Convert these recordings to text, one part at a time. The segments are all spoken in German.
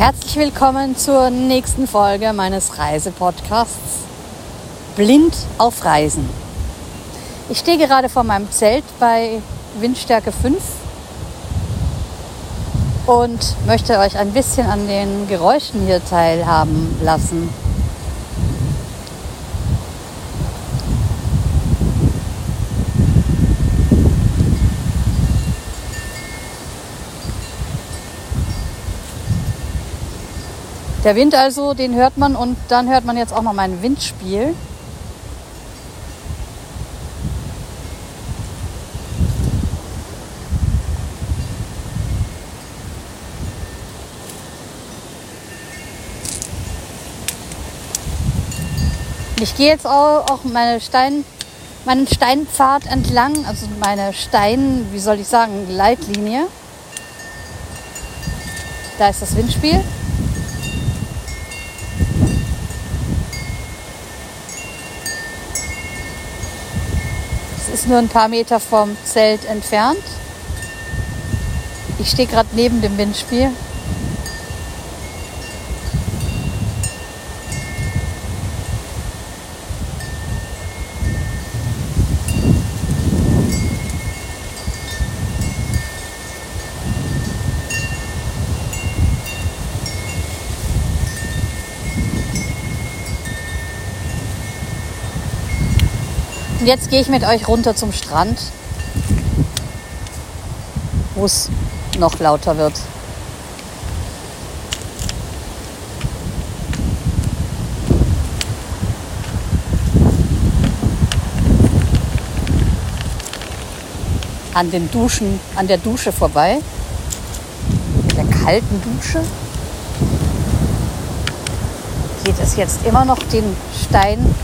Herzlich willkommen zur nächsten Folge meines Reisepodcasts Blind auf Reisen. Ich stehe gerade vor meinem Zelt bei Windstärke 5 und möchte euch ein bisschen an den Geräuschen hier teilhaben lassen. Der Wind also, den hört man und dann hört man jetzt auch noch mein Windspiel. Ich gehe jetzt auch meine Stein, meinen Steinpfad entlang, also meine Stein, wie soll ich sagen, Leitlinie. Da ist das Windspiel. Nur ein paar Meter vom Zelt entfernt. Ich stehe gerade neben dem Windspiel. Und jetzt gehe ich mit euch runter zum Strand, wo es noch lauter wird. An den Duschen, an der Dusche vorbei, der kalten Dusche, geht es jetzt immer noch den Stein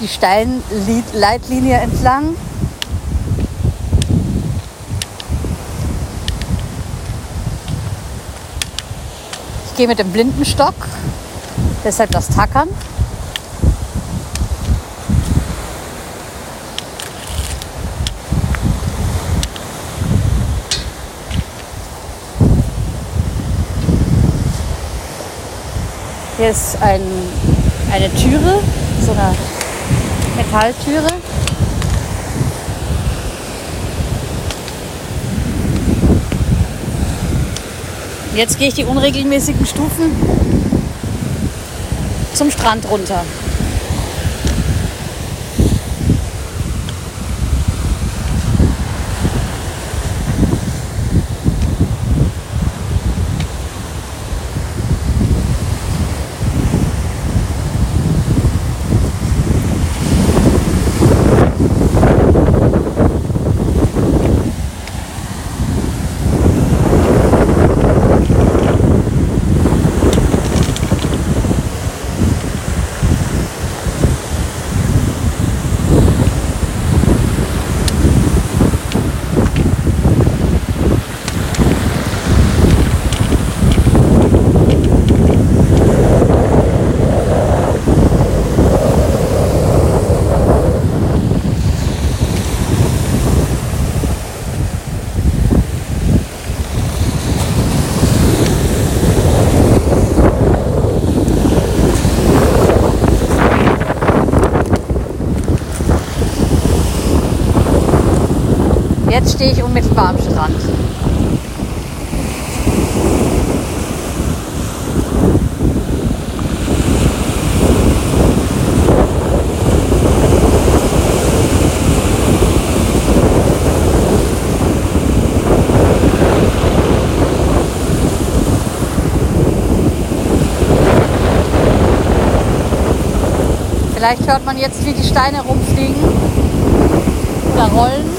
die Steinleitlinie entlang. Ich gehe mit dem Blindenstock, deshalb das Tackern. Hier ist ein, eine Türe, so eine Metalltüre. Jetzt gehe ich die unregelmäßigen Stufen zum Strand runter. Jetzt stehe ich unmittelbar am Strand. Vielleicht hört man jetzt, wie die Steine rumfliegen oder rollen.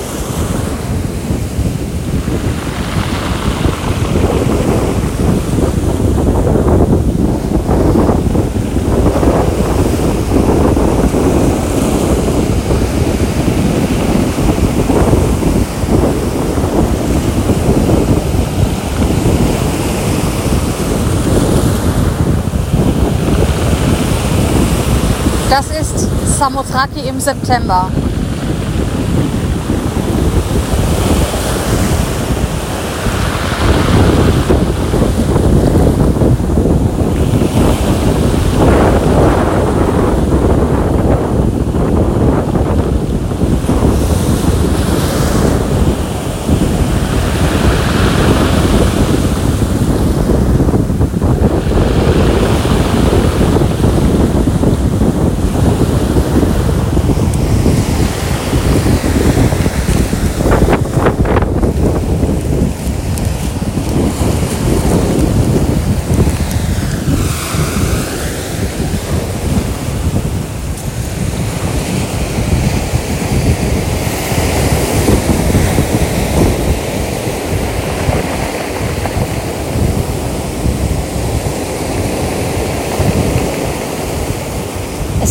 Das ist Samothraki im September.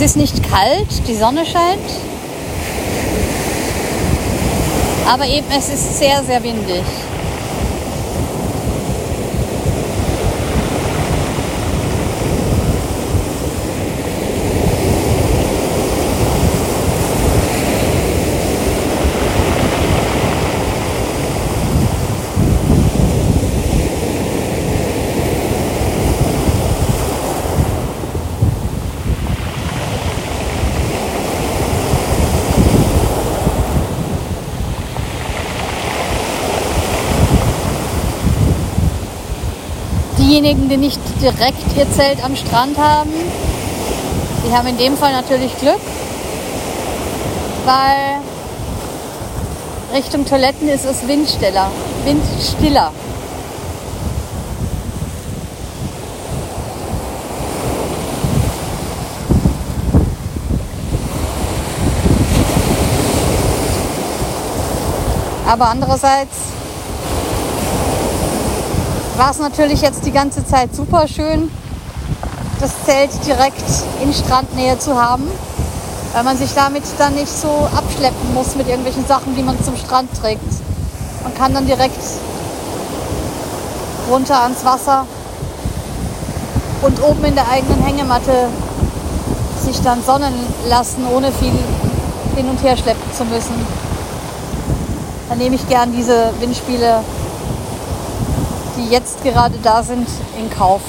Ist nicht kalt, die Sonne scheint. Aber eben es ist sehr, sehr windig. Diejenigen, die nicht direkt ihr Zelt am Strand haben, die haben in dem Fall natürlich Glück, weil Richtung Toiletten ist es windstiller, windstiller. Aber andererseits war es natürlich jetzt die ganze Zeit super schön, das Zelt direkt in Strandnähe zu haben, weil man sich damit dann nicht so abschleppen muss mit irgendwelchen Sachen, die man zum Strand trägt. Man kann dann direkt runter ans Wasser und oben in der eigenen Hängematte sich dann sonnen lassen, ohne viel hin und her schleppen zu müssen. Dann nehme ich gern diese Windspiele die jetzt gerade da sind, in Kauf.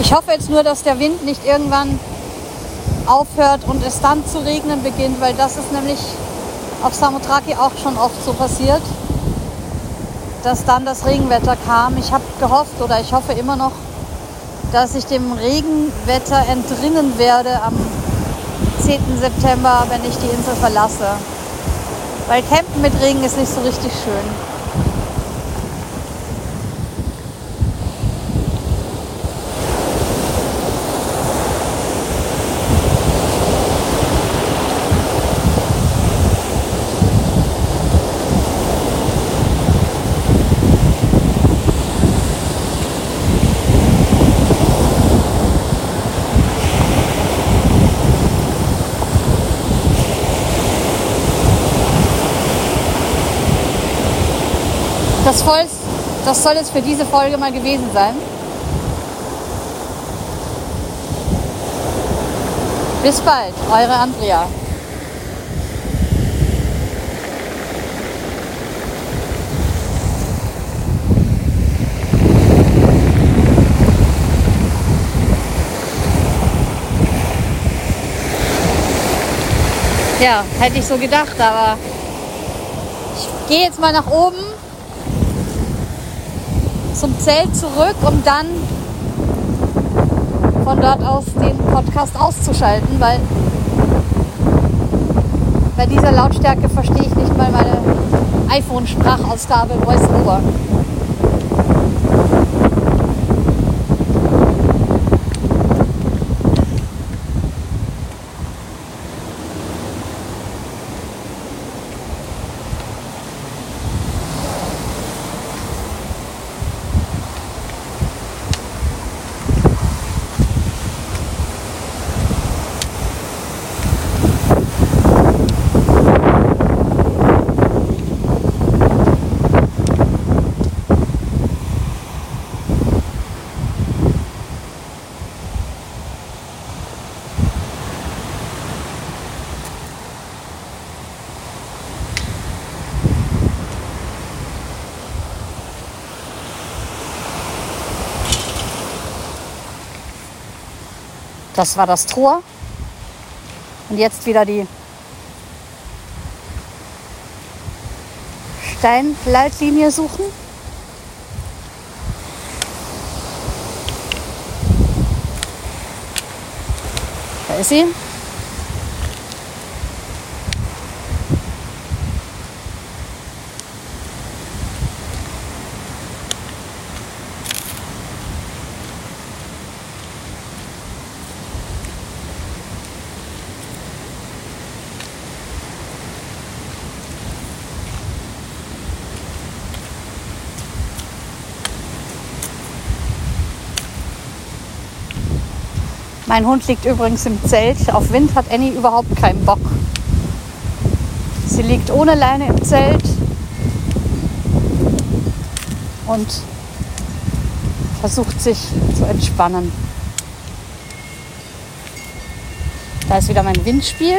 Ich hoffe jetzt nur, dass der Wind nicht irgendwann aufhört und es dann zu regnen beginnt, weil das ist nämlich auf Samothraki auch schon oft so passiert, dass dann das Regenwetter kam. Ich habe gehofft oder ich hoffe immer noch, dass ich dem Regenwetter entrinnen werde am 10. September, wenn ich die Insel verlasse. Weil Campen mit Regen ist nicht so richtig schön. Das, voll, das soll es für diese Folge mal gewesen sein. Bis bald, eure Andrea. Ja, hätte ich so gedacht, aber ich gehe jetzt mal nach oben zum Zelt zurück, um dann von dort aus den Podcast auszuschalten, weil bei dieser Lautstärke verstehe ich nicht mal meine iPhone-Sprachausgabe VoiceOver. Das war das Tor. Und jetzt wieder die Steinleitlinie suchen. Da ist sie. Mein Hund liegt übrigens im Zelt. Auf Wind hat Annie überhaupt keinen Bock. Sie liegt ohne Leine im Zelt und versucht sich zu entspannen. Da ist wieder mein Windspiel.